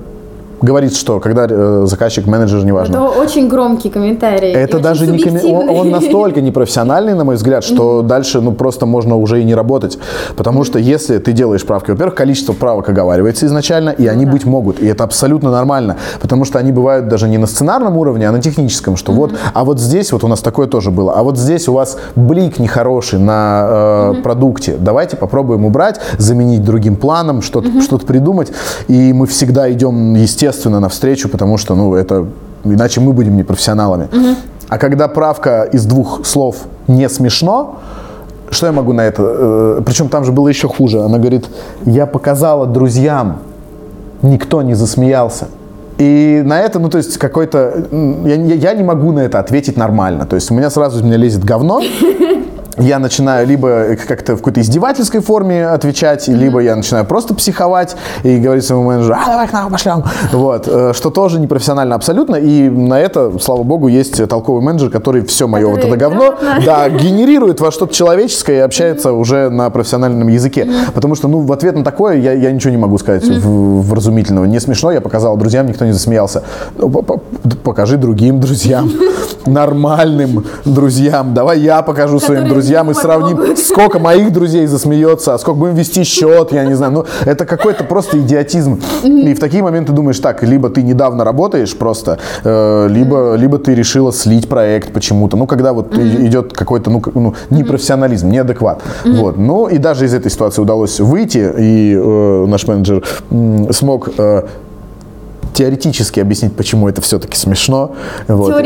говорит, что когда э, заказчик, менеджер, неважно. Это очень громкий комментарий. Это даже не комми- он, он настолько непрофессиональный, на мой взгляд, что дальше ну просто можно уже и не работать. Потому что если ты делаешь правки, во-первых, количество правок оговаривается изначально, и они быть могут. И это абсолютно нормально. Потому что они бывают даже не на сценарном уровне, а на техническом. Что вот, а вот здесь вот у нас такое тоже было. А вот здесь у вас блик нехороший на э, продукте. Давайте попробуем убрать, заменить другим планом, что-то что-то придумать. И мы всегда идем, естественно, навстречу, потому что, ну, это иначе мы будем непрофессионалами. А когда правка из двух слов не смешно, что я могу на это? э, Причем там же было еще хуже. Она говорит, я показала друзьям, никто не засмеялся. И на это, ну, то есть, какой-то... я- я не могу на это ответить нормально. То есть, у меня сразу из меня лезет говно. Я начинаю либо как-то в какой-то издевательской форме отвечать, либо я начинаю просто психовать и говорить своему менеджеру, а, давай к нам пошлем. Вот, э, что тоже непрофессионально абсолютно. И на это, слава богу, есть толковый менеджер, который все мое вот это говно, *laughs* да, генерирует во что-то человеческое и общается уже на профессиональном языке. Потому что, ну, в ответ на такое я, я ничего не могу сказать вразумительного. Не смешно, я показал друзьям, никто не засмеялся. Ну, по- по- Покажи другим друзьям, *laughs* нормальным друзьям. Давай я покажу своим Которые друзьям и юмор сравним, сколько моих друзей засмеется, а сколько будем вести счет, я не знаю. Ну, это какой-то просто идиотизм. И в такие моменты думаешь, так, либо ты недавно работаешь просто, э, либо, либо ты решила слить проект почему-то. Ну, когда вот идет какой-то, ну, ну, непрофессионализм, неадекват. Вот. Ну, и даже из этой ситуации удалось выйти, и э, наш менеджер м, смог э, теоретически объяснить, почему это все-таки смешно. Вот. *laughs*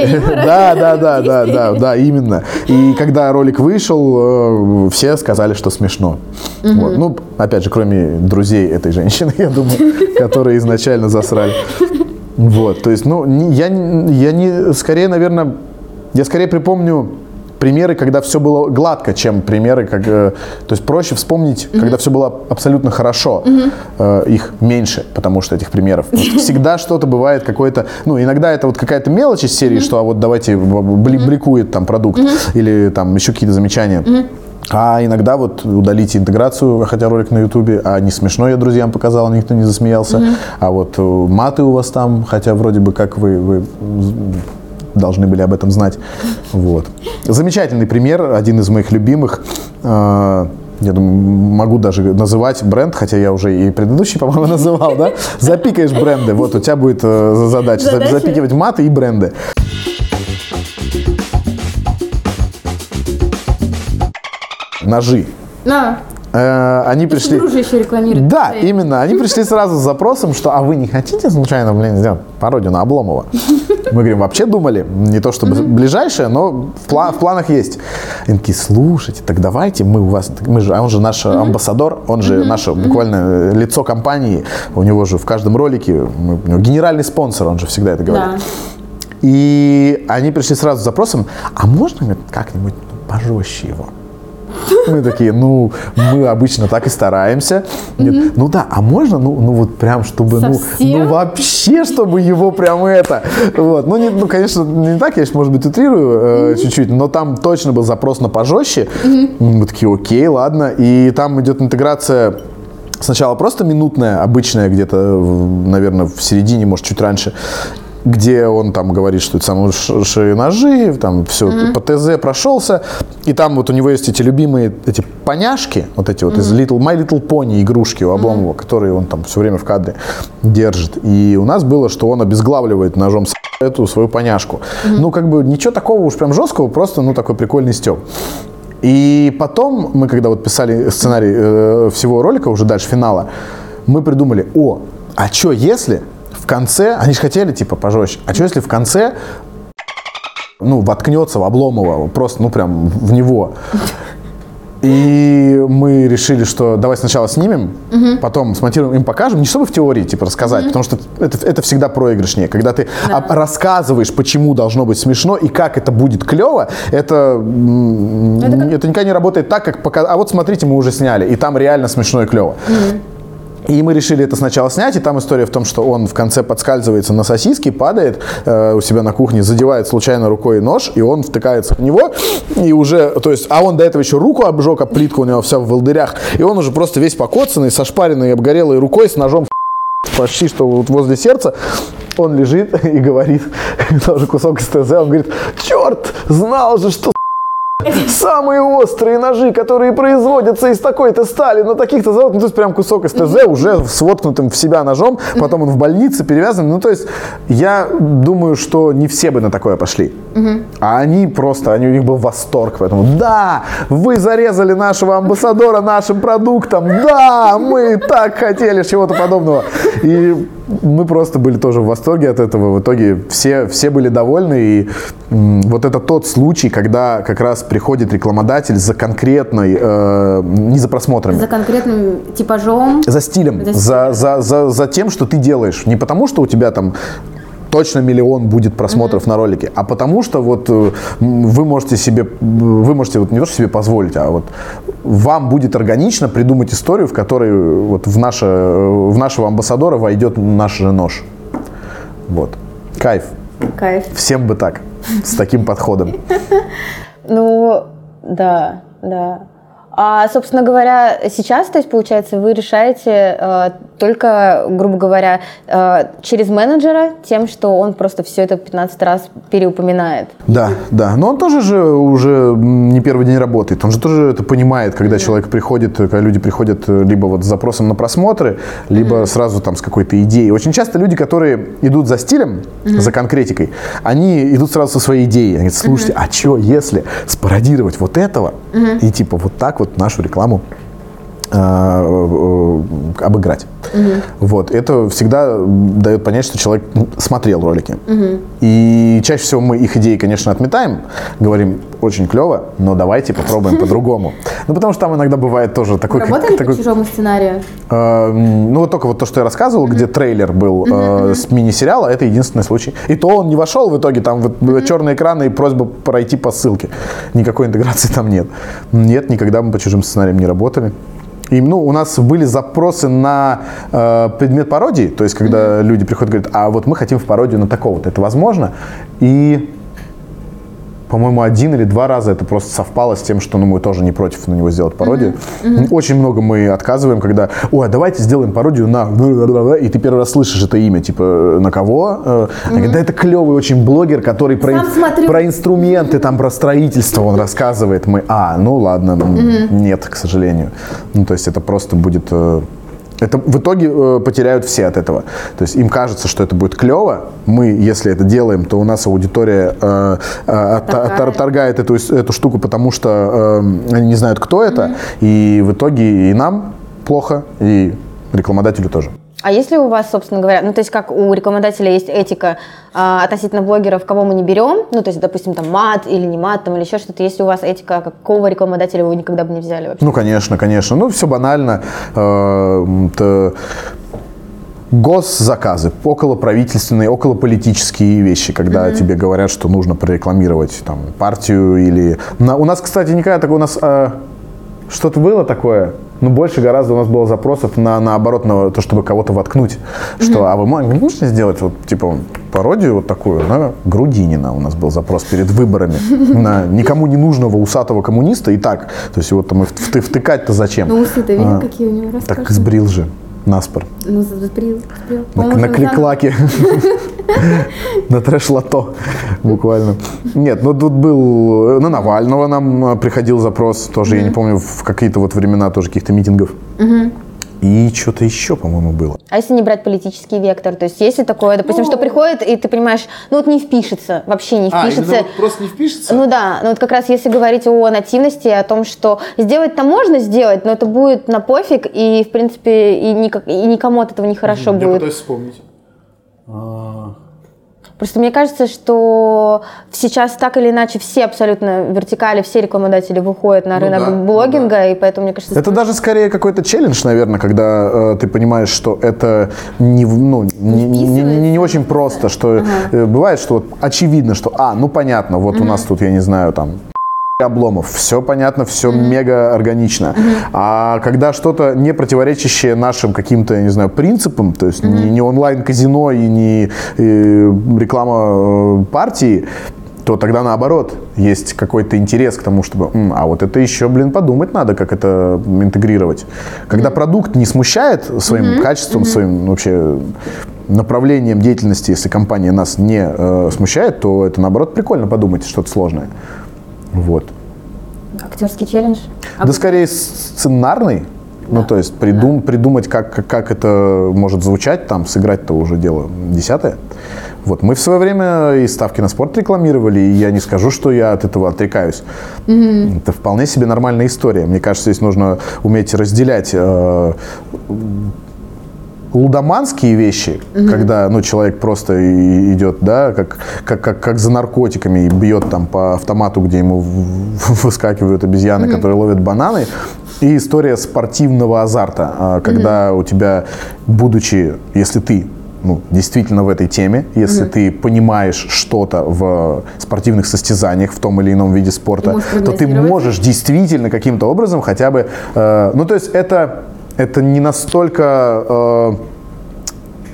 Да, да, да, да, *laughs* да, да, именно. И когда ролик вышел, э, все сказали, что смешно. Вот. Ну, опять же, кроме друзей этой женщины, *laughs* я думаю, которые изначально засрали. Вот, то есть, ну, я, я не, скорее, наверное, я скорее припомню примеры, когда все было гладко, чем примеры, как, э, то есть проще вспомнить, когда все было абсолютно хорошо, Э, их меньше, потому что этих примеров. *laughs* Что всегда что-то бывает какое-то, ну, иногда это вот какая-то мелочь из серии, что а вот давайте бли- бликует там продукт или там еще какие-то замечания. А иногда вот удалите интеграцию, хотя ролик на ютубе, а не смешно я друзьям показал, никто не засмеялся. А вот э, маты у вас там, хотя вроде бы как вы, вы должны были об этом знать. Вот. Замечательный пример, один из моих любимых. Э, Я думаю, могу даже называть бренд, хотя я уже и предыдущий, по-моему, *laughs* называл, да? Запикаешь бренды. Вот у тебя будет э, задача, за- Задача? запикивать маты и бренды. Ножи. Э, Они ты пришли... еще рекламирует. Да, Смотри. именно. Они пришли сразу с запросом, что а вы не хотите случайно, блин, сделать пародию на Обломова? Мы говорим, вообще думали, не то чтобы ближайшее, но в, пла- в планах есть. Они такие, слушайте, так давайте мы у вас, мы же, а он же наш амбассадор, он же наше буквально э, лицо компании, у него же в каждом ролике у него генеральный спонсор, он же всегда это говорит. Да. И они пришли сразу с запросом, а можно как-нибудь пожестче его? Мы такие, ну, мы обычно так и стараемся. Нет, ну да, а можно, ну, ну вот прям, чтобы, ну, ну вообще, чтобы его прям это. Вот. Ну, не, ну, конечно, не так, я, может быть, утрирую э, чуть-чуть, но там точно был запрос на пожестче. Мы такие, окей, ладно. И там идет интеграция Сначала просто минутная, обычная, где-то, наверное, в середине, может, чуть раньше, где он там говорит, что это самые лучшие ножи, там все по ТЗ прошелся, и там вот у него есть эти любимые эти поняшки, вот эти вот из Little, My Little Pony игрушки у Обломова, которые он там все время в кадре держит. И у нас было, что он обезглавливает ножом с *laughs* эту свою поняшку. Ну, как бы ничего такого уж прям жесткого, просто, ну, такой прикольный стёб. И потом мы, когда вот писали сценарий э, всего ролика, уже дальше финала, мы придумали, о, а что если конце, они же хотели типа пожестче, а что если в конце ну, воткнется в Обломова, просто, ну, прям в него. И мы решили, что давай сначала снимем, потом смонтируем, им покажем, не чтобы в теории типа рассказать, потому что это, это всегда проигрышнее. Когда ты об- рассказываешь, почему должно быть смешно и как это будет клево, это, м, это, никогда не работает так, как пока. А вот смотрите, мы уже сняли, и там реально смешно и клево. И мы решили это сначала снять, и там история в том, что он в конце подскальзывается на сосиски, падает э, у себя на кухне, задевает случайно рукой нож, и он втыкается в него, и уже, то есть, а он до этого еще руку обжег, а плитка у него вся в волдырях, и он уже просто весь покоцанный, со шпаренной, обгорелой рукой, с ножом *laughs* почти что вот возле сердца, он лежит *laughs* и говорит, *laughs* тоже кусок СТЗ, он говорит, черт, знал же, что Самые острые ножи, которые производятся из такой-то стали на таких-то заводах. Ну, то есть прям кусок СТЗ уже с воткнутым в себя ножом, потом он в больнице перевязан. Ну, то есть я думаю, что не все бы на такое пошли. А они просто, они, у них был восторг. Поэтому, да, вы зарезали нашего амбассадора нашим продуктом. Да, мы так хотели чего-то подобного. И мы просто были тоже в восторге от этого. В итоге все, все были довольны. И вот это тот случай, когда как раз приходит рекламодатель за конкретной, э, не за просмотрами, За конкретным типажом. за стилем, За за, за, за, за тем, что ты делаешь. Не потому, что у тебя там точно миллион будет просмотров на ролике, а потому что вот э, вы можете себе, вы можете вот не то, что себе позволить, а вот вам будет органично придумать историю, в которой э, вот в, наше, э, в нашего амбассадора войдет наш же нож. Вот. Кайф. Кайф. Всем бы так, с таким подходом. *laughs* Ну, да, да. А, собственно говоря, сейчас, то есть, получается, вы решаете э, только, грубо говоря, э, через менеджера тем, что он просто все это 15 раз переупоминает. Да, да. Но он тоже же уже не первый день работает. Он же тоже это понимает, когда человек приходит, когда люди приходят э, либо вот с запросом на просмотры, либо сразу там с какой-то идеей. Очень часто люди, которые идут за стилем, за конкретикой, они идут сразу со своей идеей. Они говорят, слушайте, а что, если спародировать вот этого и типа вот так вот нашу рекламу э, обыграть. Вот. Это всегда дает понять, что человек смотрел ролики. И чаще всего мы их идеи, конечно, отметаем, говорим, очень клево, но давайте попробуем *laughs* по-другому. Ну, потому что там иногда бывает тоже такой... Работали по чужому сценарию? Э, ну, вот только вот то, что я рассказывал, где трейлер был э, с мини-сериала, это единственный случай. И то он не вошел в итоге, там вот черные экраны и просьба пройти по ссылке. Никакой интеграции там нет. Нет, никогда мы по чужим сценариям не работали. И, ну, у нас были запросы на э, предмет пародии, то есть когда люди приходят и говорят, а вот мы хотим в пародию на такого-то, это возможно? И по-моему, один или два раза это просто совпало с тем, что ну, мы тоже не против на него сделать пародию. Очень много мы отказываем, когда, ой, а давайте сделаем пародию на... И ты первый раз слышишь это имя, типа, э, на кого? Э, говорят, да это клевый очень блогер, который про, смотрю. про инструменты, там, про строительство он рассказывает. Мы, а, ну ладно, м, нет, к сожалению. Ну, то есть это просто будет... это в итоге э, потеряют все от этого. То есть им кажется, что это будет клево. Мы, если это делаем, то у нас аудитория э, э, Торгает. торгает эту, эту штуку, потому что э, они не знают, кто это. И в итоге и нам плохо, и рекламодателю тоже. А если у вас, собственно говоря, ну то есть как у рекламодателя есть этика а, относительно блогеров, кого мы не берем, ну то есть, допустим, там мат или не мат, там или еще что-то, если у вас этика, какого рекламодателя вы никогда бы не взяли вообще? Ну, конечно, конечно. Ну, все банально. Э, Госзаказы, околоправительственные, околополитические вещи, когда тебе говорят, что нужно прорекламировать там, партию или... На- у нас, кстати, никогда такого... У нас э, что-то было такое. Ну, больше гораздо у нас было запросов на наоборот, на то, чтобы кого-то воткнуть. Что, а вы мо- можете сделать вот, типа, пародию вот такую на Грудинина? У нас был запрос перед выборами *laughs* на никому не нужного усатого коммуниста. И так, то есть вот там втыкать-то зачем? Ну, усы ты видел, А, какие у него Так сбрил же наспор. Ну, сбрил. На, на уже кликлаке. *laughs* На трэш-лото. Буквально. Нет, ну тут был... э, На Навального нам э, приходил запрос. Тоже, я не помню, в какие-то вот времена тоже каких-то митингов. И что-то еще, по-моему, было. А если не брать политический вектор? То есть если такое, допустим, что приходит, и ты понимаешь, ну вот не впишется, вообще не А, впишется. именно вот просто не впишется? Ну да, ну вот как раз если говорить о нативности, о том, что сделать-то можно сделать, но это будет на пофиг, и в принципе и, никак- и никому от этого не хорошо Я будет. пытаюсь вспомнить. Просто мне кажется, что сейчас так или иначе все абсолютно вертикали, все рекламодатели выходят на Ну рынок да, ну блогинга, и поэтому мне кажется... Это даже скорее какой-то челлендж, наверное, когда э, ты понимаешь, что это не, ну, не, не- не- не- не очень просто, что э, бывает, что вот очевидно, что, а, ну понятно, вот у нас тут, я не знаю, там, обломов, все понятно, все мега органично. А когда что-то не противоречащее нашим каким-то, я не знаю, принципам, то есть не, не онлайн-казино и не э, реклама э, партии, то тогда наоборот есть какой-то интерес к тому, чтобы, «М, а вот это еще, блин, подумать надо, как это интегрировать. Когда продукт не смущает своим качеством, своим ну, вообще направлением деятельности, если компания нас не э, смущает, то это наоборот прикольно подумать что-то сложное. Вот. Актерский челлендж. Да скорее сценарный. Ну, то есть придум, придумать, как, как, как это может звучать, там, сыграть-то уже дело десятое. Вот, мы в свое время и ставки на спорт рекламировали, и я не скажу, что я от этого отрекаюсь. Это вполне себе нормальная история. Мне кажется, здесь нужно уметь разделять э, лудоманские вещи, когда ну, человек просто идет, да, как, как, как, как за наркотиками и бьет там по автомату, где ему выскакивают обезьяны, которые ловят бананы. И история спортивного азарта, а, когда у тебя, будучи, если ты ну, действительно в этой теме, если ты понимаешь что-то в спортивных состязаниях в том или ином виде спорта, то ты можешь действительно каким-то образом хотя бы, э, ну то есть это это не настолько, э,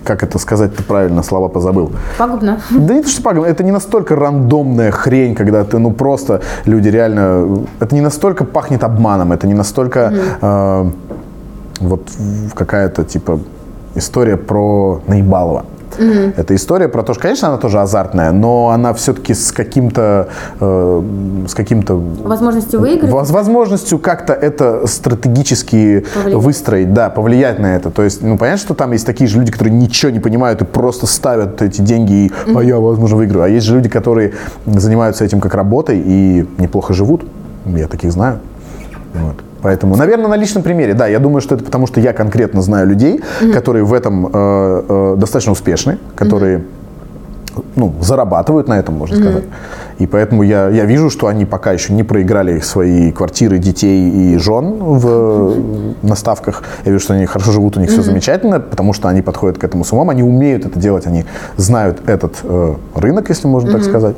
как это сказать-то правильно, слова позабыл. Пагубно. Да не то, что пагубно, это не настолько рандомная хрень, когда ты, ну просто люди реально, это не настолько пахнет обманом, это не настолько э, вот какая-то типа история про наебалово. Это история про то, что, конечно, она тоже азартная, но она все-таки с каким-то, э, с каким-то Возможностью выиграть. Воз- возможностью как-то это стратегически Повлиять. выстроить, да, повлиять на это. То есть, ну, понятно, что там есть такие же люди, которые ничего не понимают и просто ставят эти деньги, и, а я, возможно, выиграю. А есть же люди, которые занимаются этим как работой и неплохо живут. Я таких знаю. Вот. Поэтому, наверное, на личном примере, да, я думаю, что это потому, что я конкретно знаю людей, которые в этом э, э, достаточно успешны, которые ну, зарабатывают на этом, можно сказать. И поэтому я, я вижу, что они пока еще не проиграли свои квартиры, детей и жен в, э, на ставках. Я вижу, что они хорошо живут, у них все замечательно, потому что они подходят к этому с умом, они умеют это делать, они знают этот э, рынок, если можно так сказать.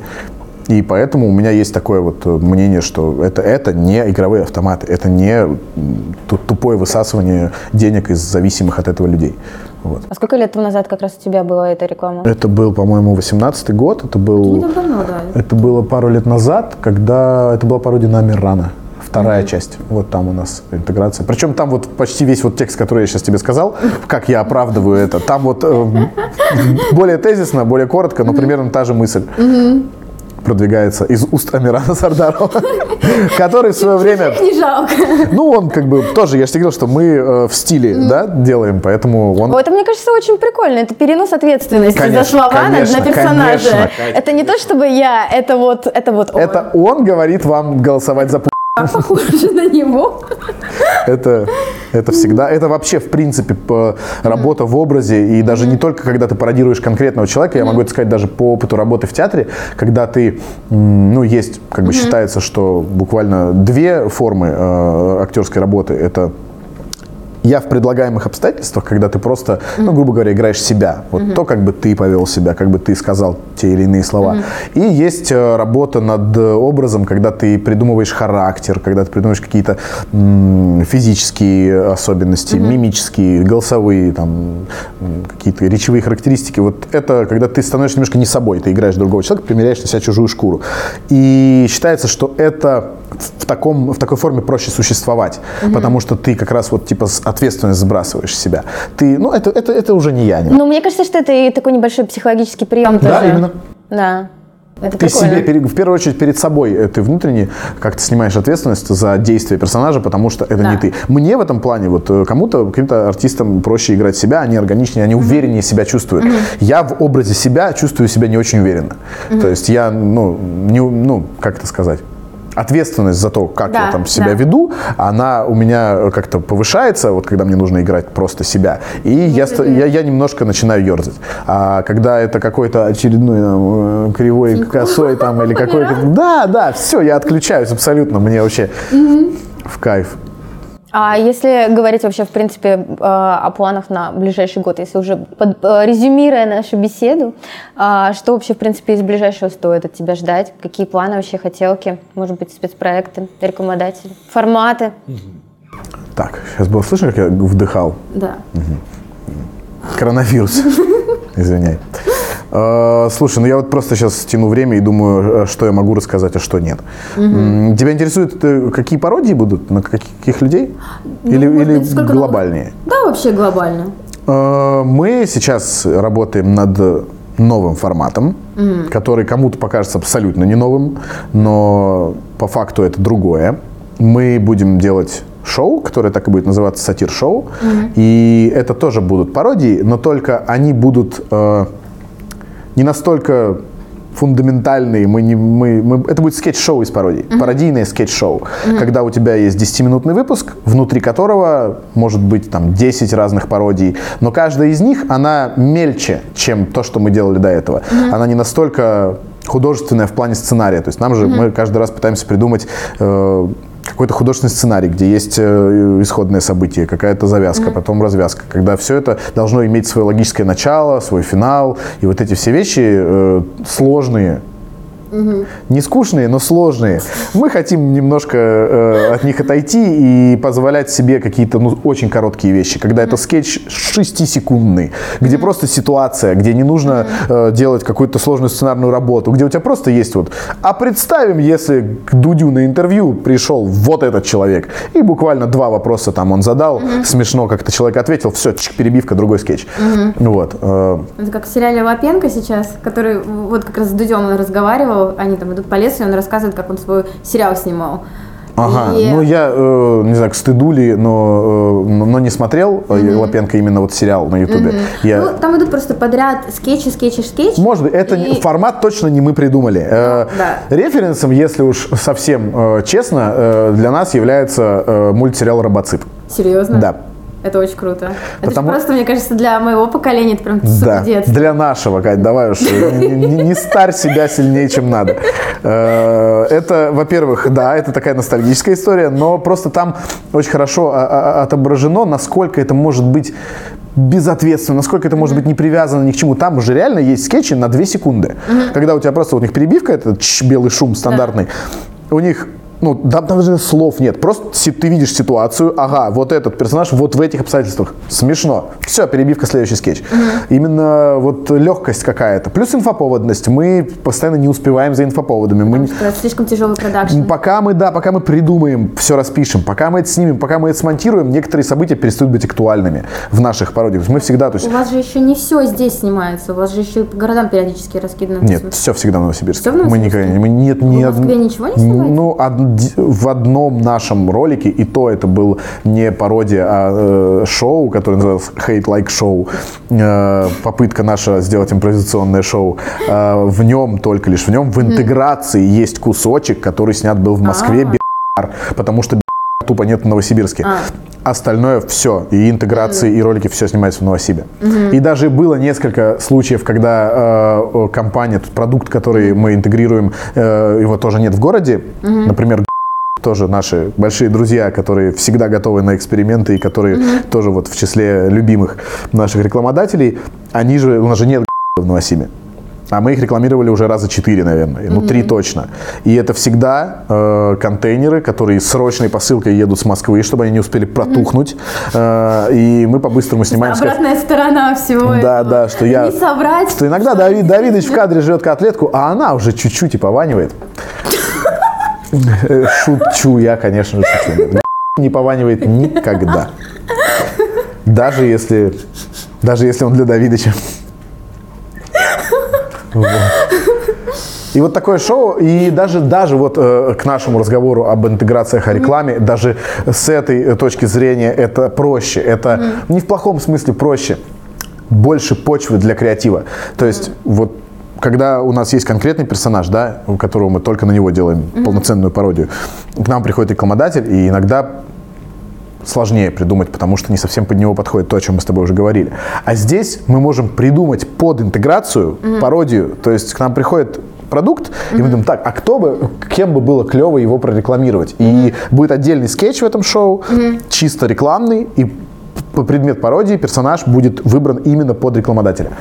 И поэтому у меня есть такое вот э, мнение, что это, это не игровые автоматы, это не тупое высасывание денег из зависимых от этого людей. Вот. А сколько лет тому назад как раз у тебя была эта реклама? Это был, по-моему, 18 год. Это был. так давно, да. Это было пару лет назад, когда это была пародия на Амирана. Вторая часть. Вот там у нас интеграция. Причем там вот почти весь вот текст, который я сейчас тебе сказал, как я оправдываю это, там вот э, *laughs* более тезисно, более коротко, но примерно та же мысль продвигается из уст Амирана Сардарова, который в свое время, Не жалко. ну он как бы тоже, я же говорил, что мы э, в стиле, да, делаем, поэтому он это, мне кажется, очень прикольно. Это перенос ответственности за слова на- персонажа. Это не то, чтобы я, это вот, это вот он. Это он говорит вам голосовать за Пу- *laughs* похоже на него. Это, это всегда, это вообще, в принципе, работа в образе, и даже не только, когда ты пародируешь конкретного человека, я могу это сказать даже по опыту работы в театре, когда ты, ну, есть, как бы считается, что буквально две формы э, актерской работы, это Я в предлагаемых обстоятельствах, когда ты просто, ну, грубо говоря, играешь себя. Вот то, как бы ты повел себя, как бы ты сказал те или иные слова. И есть э, работа над э, образом, когда ты придумываешь характер, когда ты придумываешь какие-то м, физические особенности, мимические, голосовые, там, какие-то речевые характеристики. Вот это, когда ты становишься немножко не собой, ты играешь другого человека, примеряешь на себя чужую шкуру. И считается, что это в, таком, в такой форме проще существовать, потому что ты как раз вот типа с- ответственность сбрасываешь себя. Ты, ну, это, это, это уже не я. не- Ну, мне кажется, что это и такой небольшой психологический прием Да, тоже. именно. Да. Это Ты прикольно. себе, в первую очередь, перед собой э, ты внутренне как-то снимаешь ответственность за действия персонажа, потому что это Да. не ты. Мне в этом плане, вот э, кому-то, каким-то артистам проще играть себя, они органичнее, они увереннее себя чувствуют. Я в образе себя чувствую себя не очень уверенно. То есть я, ну, не, ну, как это сказать? Ответственность за то, как Да, я там себя да. веду, она у меня как-то повышается, вот когда мне нужно играть просто себя. И я, ста- я, я немножко начинаю ерзать. А когда это какой-то очередной там, э, кривой косой там или *laughs* какой-то... Да, да, все, я отключаюсь абсолютно. Мне вообще в кайф. А если говорить вообще, в принципе, э, о планах на ближайший год, если уже под- э, резюмируя нашу беседу, а, что вообще, в принципе, из ближайшего стоит от тебя ждать? Какие планы вообще, хотелки? Может быть, спецпроекты, рекомендатели, форматы? Так, сейчас было слышно, как я вдыхал? Да. Коронавирус. *laughs* Извиняй. Э, Слушай, ну я вот просто сейчас тяну время и думаю, э, что я могу рассказать, а что нет. М, Тебя интересует, э, какие пародии будут, на каких людей? Или, Ну, может или быть, глобальнее? Да, вообще глобально. Мы сейчас работаем над новым форматом, который кому-то покажется абсолютно не новым, но по факту это другое. Мы будем делать шоу, которое так и будет называться сатир-шоу, и это тоже будут пародии, но только они будут э, не настолько фундаментальные, мы не, мы, мы- это будет скетч-шоу из пародий, пародийное скетч-шоу, когда у тебя есть 10-минутный выпуск, внутри которого может быть там 10 разных пародий, но каждая из них, она мельче, чем то, что мы делали до этого. Она не настолько художественная в плане сценария, то есть нам же, мы каждый раз пытаемся придумать э, какой-то художественный сценарий, где есть э, исходное событие, какая-то завязка, потом развязка, когда все это должно иметь свое логическое начало, свой финал, и вот эти все вещи э, сложные, не скучные, но сложные. Мы хотим немножко э, от них отойти и позволять себе какие-то ну, очень короткие вещи, когда это скетч 6-секундный, где просто ситуация, где не нужно э, делать какую-то сложную сценарную работу, где у тебя просто есть вот, а представим, если к Дудю на интервью пришел вот этот человек, и буквально два вопроса там он задал, смешно как-то человек ответил, все, перебивка, другой скетч. Вот. э, Это как в сериале Лапенко сейчас, который вот как раз с Дудем он они там идут по лесу, и он рассказывает, как он свой сериал снимал. Ага, И- ну я, э, не знаю, к стыду ли, но, э, но не смотрел э, Лапенко именно вот сериал на Ютубе. Я- Ну, там идут просто подряд скетчи, скетчи, скетчи. Может быть, это И- формат точно не мы придумали. Э, да. Референсом, если уж совсем э, честно, э, для нас является э, мультсериал «Робоцып». Серьезно? Да. Это очень круто. Это Потому- просто, мне кажется, для моего поколения это прям Да, детство. для нашего, Кать, давай уж, не, старь себя сильнее, чем надо. Э, Это, во-первых, да, это такая ностальгическая история, но просто там очень хорошо а, а, отображено, насколько это может быть безответственно, насколько это может быть не привязано ни к чему. Там уже реально есть скетчи на 2 секунды. Когда у тебя просто у них перебивка, этот чш, белый шум стандартный, у них ну, там даже слов нет. Просто ты видишь ситуацию, ага, вот этот персонаж вот в этих обстоятельствах. Смешно. Все, перебивка, следующий скетч. Именно вот легкость какая-то. Плюс инфоповодность. Мы постоянно не успеваем за инфоповодами. Мы, не- Это слишком тяжелый продакшн. Пока мы, да, пока мы придумаем, все распишем, пока мы это снимем, пока мы это смонтируем, некоторые события перестают быть актуальными в наших пародиях. То есть Мы всегда, то есть, У вас же еще не все здесь снимается, у вас же еще и по городам периодически раскидано. нет, все всегда в Новосибирске. Всё в Мы Новосибирске? никогда не, мы нет, ни в Москве ничего не снимаете? Ну, в одном нашем ролике, и то это был не пародия, а э, шоу, которое называлось Hate Like Show. Э, попытка наша сделать импровизационное шоу. Э, в нем, только лишь в нем, в интеграции есть кусочек, который снят был в Москве, б***р, потому что тупо нет в Новосибирске. Остальное все, и интеграции, и ролики, все снимается в Новосибе. И даже было несколько случаев, когда э, компания, тот продукт, который мы интегрируем, э, его тоже нет в городе. Например, *laughs* тоже наши большие друзья, которые всегда готовы на эксперименты и которые тоже вот в числе любимых наших рекламодателей, они же, у нас же нет *laughs* в Новосиме. А мы их рекламировали уже раза четыре, наверное. Ну, три точно. И это всегда э, контейнеры, которые срочной посылкой едут с Москвы, чтобы они не успели протухнуть. Э, и мы по-быстрому снимаем. с Обратная сторона всего Да, этого. да, что я... Не соврать. Что иногда что Давид, Давидыч в кадре жрет котлетку, а она уже чуть-чуть и пованивает. Э, Шучу, я, конечно же, шучу. *laughs* Не пованивает никогда. Даже если, даже если он для Давидыча. И вот такое шоу, и даже, даже вот э, к нашему разговору об интеграциях о рекламе, даже с этой э, точки зрения это проще. Это не в плохом смысле проще. Больше почвы для креатива. То есть вот когда у нас есть конкретный персонаж, да, у которого мы только на него делаем полноценную пародию, к нам приходит рекламодатель, и иногда сложнее придумать, потому что не совсем под него подходит то, о чем мы с тобой уже говорили. А здесь мы можем придумать под интеграцию пародию. То есть к нам приходит продукт, и мы думаем, так, а кто бы, кем бы было клево его прорекламировать? И будет отдельный скетч в этом шоу, чисто рекламный, и предмет пародии персонаж будет выбран именно под рекламодателя.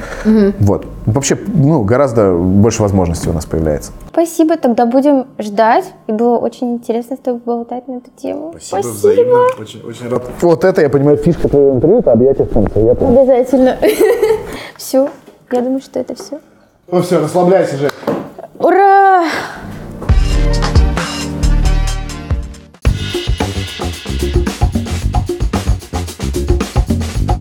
Вот. Вообще, ну, гораздо больше возможностей у нас появляется. Спасибо, тогда будем ждать. И было очень интересно с тобой болтать на эту тему. Очень, очень рад. Вот это, я понимаю, фишка твоего интервью, это объятие солнца. Я понял. Обязательно. *laughs* Все. Я думаю, что это все. Ну все, расслабляйся, Жек.